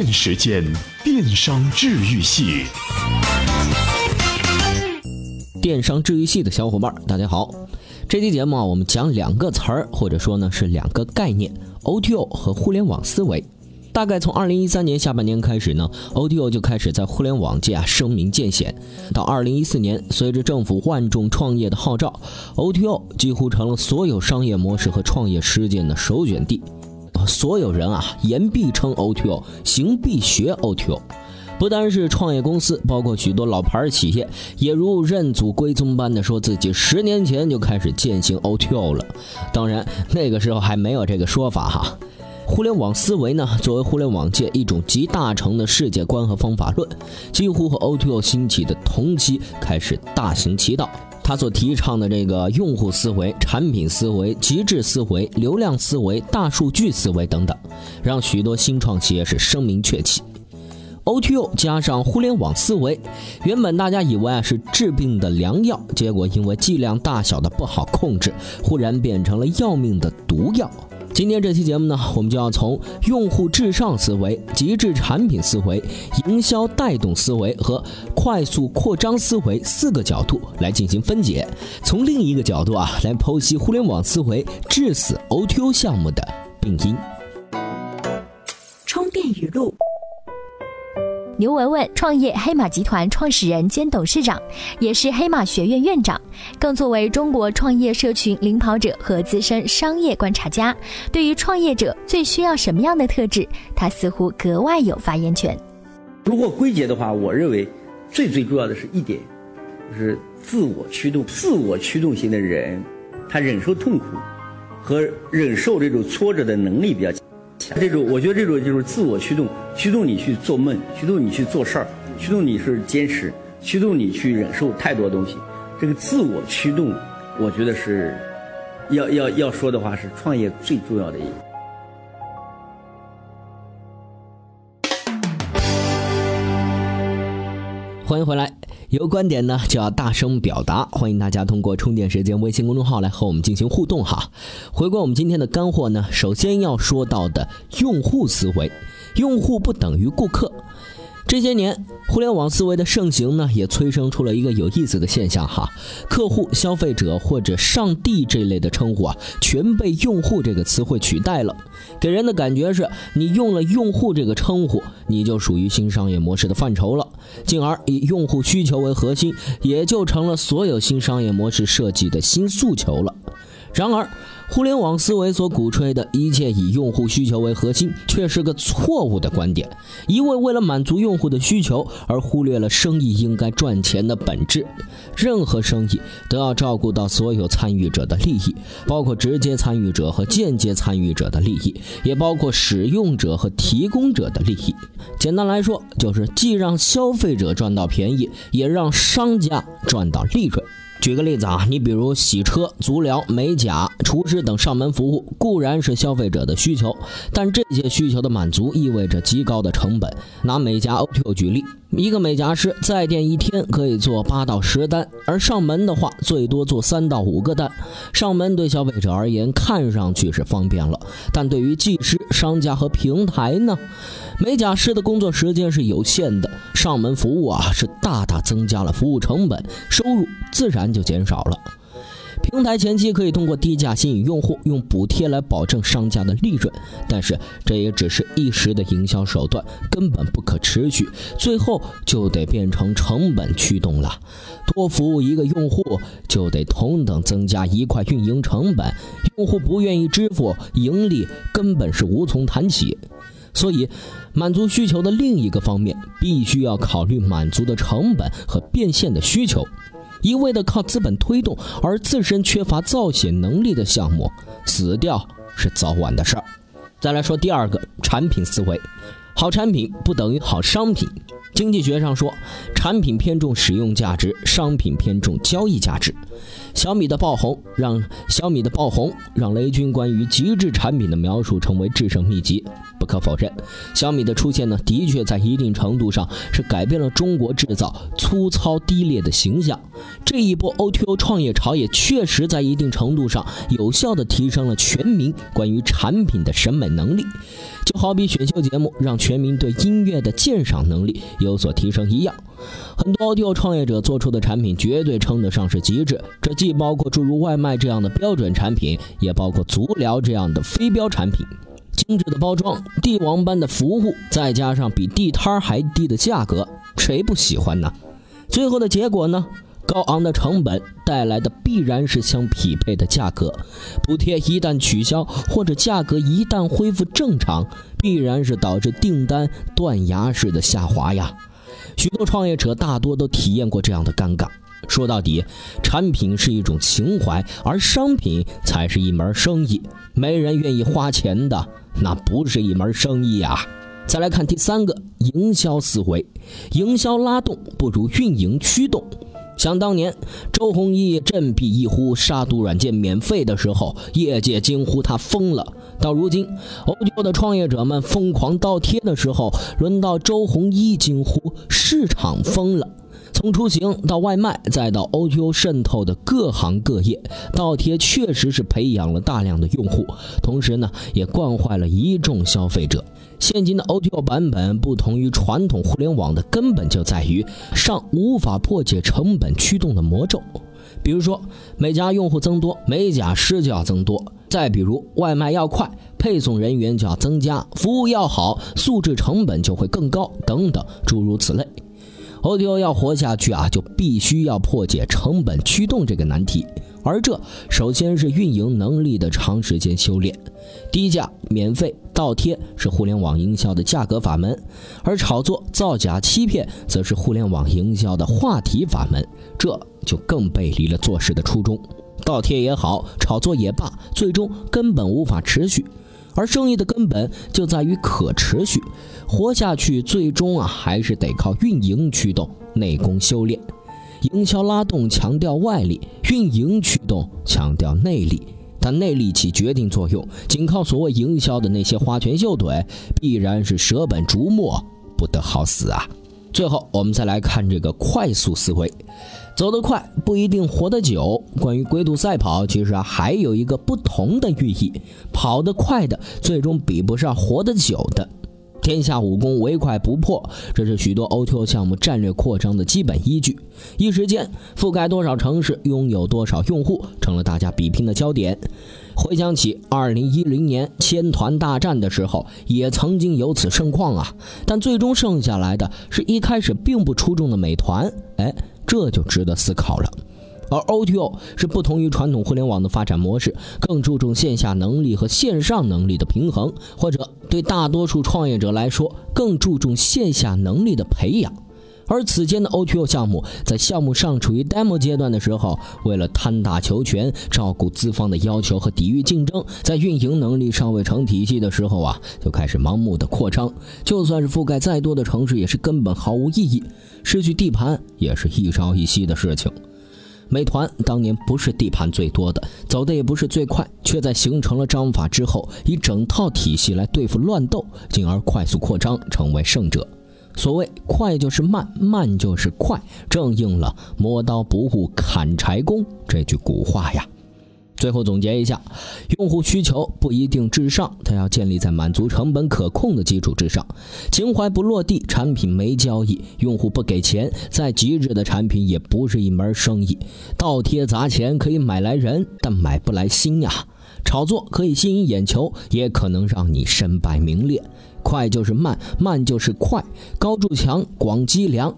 电时间，电商治愈系。电商治愈系的小伙伴，大家好。这期节目啊，我们讲两个词儿，或者说呢是两个概念，O T O 和互联网思维。大概从二零一三年下半年开始呢，O T O 就开始在互联网界啊声名渐显。到二零一四年，随着政府万众创业的号召，O T O 几乎成了所有商业模式和创业实践的首选地。所有人啊，言必称 O2O，行必学 O2O。不单是创业公司，包括许多老牌企业，也如认祖归宗般的说自己十年前就开始践行 O2O 了。当然，那个时候还没有这个说法哈。互联网思维呢，作为互联网界一种集大成的世界观和方法论，几乎和 O2O 兴起的同期开始大行其道。他所提倡的这个用户思维、产品思维、极致思维、流量思维、大数据思维等等，让许多新创企业是声名鹊起。O2O 加上互联网思维，原本大家以为啊是治病的良药，结果因为剂量大小的不好控制，忽然变成了要命的毒药。今天这期节目呢，我们就要从用户至上思维、极致产品思维、营销带动思维和快速扩张思维四个角度来进行分解，从另一个角度啊来剖析互联网思维致死 O2O 项目的病因。充电语录。刘文文，创业黑马集团创始人兼董事长，也是黑马学院院长，更作为中国创业社群领跑者和资深商业观察家。对于创业者最需要什么样的特质，他似乎格外有发言权。如果归结的话，我认为最最重要的是一点，就是自我驱动。自我驱动型的人，他忍受痛苦和忍受这种挫折的能力比较强。这种，我觉得这种就是自我驱动，驱动你去做梦，驱动你去做事儿，驱动你是坚持，驱动你去忍受太多东西。这个自我驱动，我觉得是要要要说的话，是创业最重要的一个。欢迎回来，有观点呢就要大声表达，欢迎大家通过充电时间微信公众号来和我们进行互动哈。回归我们今天的干货呢，首先要说到的用户思维，用户不等于顾客。这些年，互联网思维的盛行呢，也催生出了一个有意思的现象哈，客户、消费者或者上帝这类的称呼啊，全被用户这个词汇取代了，给人的感觉是你用了用户这个称呼，你就属于新商业模式的范畴了，进而以用户需求为核心，也就成了所有新商业模式设计的新诉求了。然而，互联网思维所鼓吹的一切以用户需求为核心，却是个错误的观点。一味为了满足用户的需求而忽略了生意应该赚钱的本质。任何生意都要照顾到所有参与者的利益，包括直接参与者和间接参与者的利益，也包括使用者和提供者的利益。简单来说，就是既让消费者赚到便宜，也让商家赚到利润。举个例子啊，你比如洗车、足疗、美甲、厨师等上门服务，固然是消费者的需求，但这些需求的满足意味着极高的成本。拿美甲 O2O 举例，一个美甲师在店一天可以做八到十单，而上门的话最多做三到五个单。上门对消费者而言看上去是方便了，但对于技师、商家和平台呢？美甲师的工作时间是有限的，上门服务啊是大大增加了服务成本，收入自然就减少了。平台前期可以通过低价吸引用户，用补贴来保证商家的利润，但是这也只是一时的营销手段，根本不可持续，最后就得变成成本驱动了。多服务一个用户，就得同等增加一块运营成本，用户不愿意支付，盈利根本是无从谈起。所以，满足需求的另一个方面，必须要考虑满足的成本和变现的需求。一味的靠资本推动而自身缺乏造血能力的项目，死掉是早晚的事儿。再来说第二个产品思维，好产品不等于好商品。经济学上说，产品偏重使用价值，商品偏重交易价值。小米的爆红让小米的爆红让雷军关于极致产品的描述成为制胜秘籍。不可否认，小米的出现呢，的确在一定程度上是改变了中国制造粗糙低劣的形象。这一波 O2O 创业潮也确实在一定程度上有效地提升了全民关于产品的审美能力。就好比选秀节目让全民对音乐的鉴赏能力有所提升一样。很多 O2O 创业者做出的产品绝对称得上是极致，这既包括诸如外卖这样的标准产品，也包括足疗这样的非标产品。精致的包装、帝王般的服务，再加上比地摊还低的价格，谁不喜欢呢？最后的结果呢？高昂的成本带来的必然是相匹配的价格，补贴一旦取消或者价格一旦恢复正常，必然是导致订单断崖式的下滑呀。许多创业者大多都体验过这样的尴尬。说到底，产品是一种情怀，而商品才是一门生意。没人愿意花钱的，那不是一门生意啊。再来看第三个，营销思维，营销拉动不如运营驱动。想当年，周鸿祎振臂一呼杀毒软件免费的时候，业界惊呼他疯了。到如今欧洲的创业者们疯狂倒贴的时候，轮到周鸿祎惊呼市场疯了。从出行到外卖，再到 O2O 渗透的各行各业，倒贴确实是培养了大量的用户，同时呢，也惯坏了一众消费者。现今的 O2O 版本不同于传统互联网的根本就在于上无法破解成本驱动的魔咒，比如说每家用户增多，美甲师就要增多；再比如外卖要快，配送人员就要增加；服务要好，素质成本就会更高，等等诸如此类。O T O 要活下去啊，就必须要破解成本驱动这个难题。而这首先是运营能力的长时间修炼。低价、免费、倒贴是互联网营销的价格法门，而炒作、造假、欺骗则是互联网营销的话题法门。这就更背离了做事的初衷。倒贴也好，炒作也罢，最终根本无法持续。而生意的根本就在于可持续，活下去最终啊还是得靠运营驱动、内功修炼。营销拉动强调外力，运营驱动强调内力，但内力起决定作用，仅靠所谓营销的那些花拳绣腿，必然是舍本逐末，不得好死啊！最后，我们再来看这个快速思维，走得快不一定活得久。关于龟兔赛跑，其实啊还有一个不同的寓意：跑得快的最终比不上活得久的。天下武功，唯快不破，这是许多 O T O 项目战略扩张的基本依据。一时间，覆盖多少城市，拥有多少用户，成了大家比拼的焦点。回想起2010年千团大战的时候，也曾经有此盛况啊。但最终剩下来的是一开始并不出众的美团，哎，这就值得思考了。而 O2O 是不同于传统互联网的发展模式，更注重线下能力和线上能力的平衡，或者对大多数创业者来说，更注重线下能力的培养。而此间的 O2O 项目在项目尚处于 demo 阶段的时候，为了贪大求全，照顾资方的要求和抵御竞争，在运营能力尚未成体系的时候啊，就开始盲目的扩张。就算是覆盖再多的城市，也是根本毫无意义。失去地盘也是一朝一夕的事情。美团当年不是地盘最多的，走的也不是最快，却在形成了章法之后，以整套体系来对付乱斗，进而快速扩张，成为胜者。所谓快就是慢，慢就是快，正应了“磨刀不误砍柴工”这句古话呀。最后总结一下，用户需求不一定至上，它要建立在满足成本可控的基础之上。情怀不落地，产品没交易，用户不给钱，再极致的产品也不是一门生意。倒贴砸钱可以买来人，但买不来心呀。炒作可以吸引眼球，也可能让你身败名裂。快就是慢，慢就是快。高筑墙，广积粮；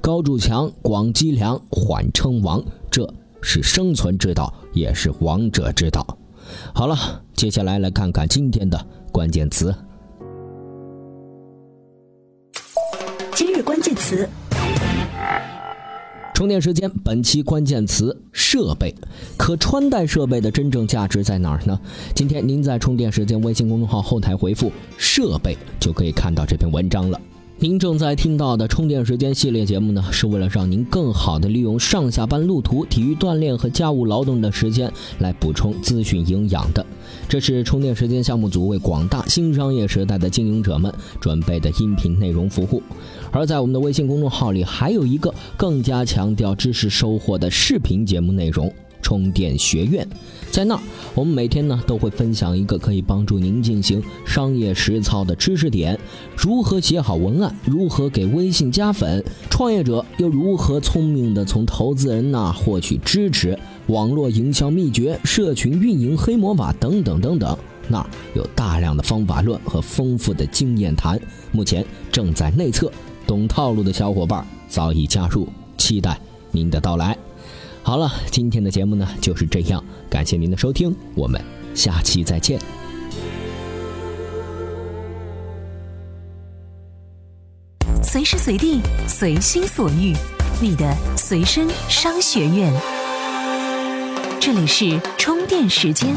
高筑墙，广积粮，缓称王。这。是生存之道，也是王者之道。好了，接下来来看看今天的关键词。今日关键词：充电时间。本期关键词：设备。可穿戴设备的真正价值在哪儿呢？今天您在充电时间微信公众号后台回复“设备”，就可以看到这篇文章了。您正在听到的充电时间系列节目呢，是为了让您更好的利用上下班路途、体育锻炼和家务劳动的时间来补充资讯营养的。这是充电时间项目组为广大新商业时代的经营者们准备的音频内容服务。而在我们的微信公众号里，还有一个更加强调知识收获的视频节目内容。充电学院，在那儿，我们每天呢都会分享一个可以帮助您进行商业实操的知识点：如何写好文案，如何给微信加粉，创业者又如何聪明的从投资人那获取支持，网络营销秘诀、社群运营黑魔法等等等等。那儿有大量的方法论和丰富的经验谈，目前正在内测，懂套路的小伙伴早已加入，期待您的到来。好了，今天的节目呢就是这样，感谢您的收听，我们下期再见。随时随地，随心所欲，你的随身商学院。这里是充电时间。